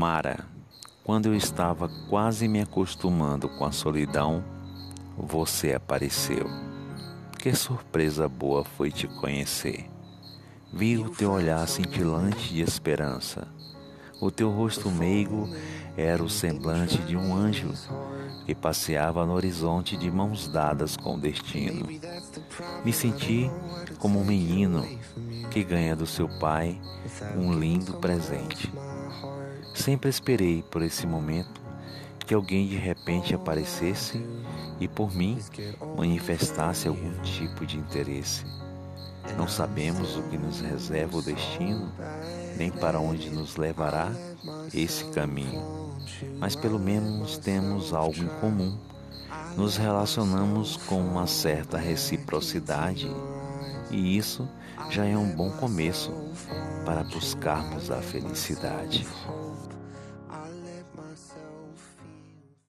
Mara, quando eu estava quase me acostumando com a solidão, você apareceu. Que surpresa boa foi te conhecer. Vi o teu olhar cintilante de esperança. O teu rosto meigo era o semblante de um anjo que passeava no horizonte de mãos dadas com o destino. Me senti como um menino que ganha do seu pai um lindo presente. Sempre esperei por esse momento que alguém de repente aparecesse e por mim manifestasse algum tipo de interesse. Não sabemos o que nos reserva o destino, nem para onde nos levará esse caminho, mas pelo menos temos algo em comum. Nos relacionamos com uma certa reciprocidade e isso já é um bom começo para buscarmos a felicidade.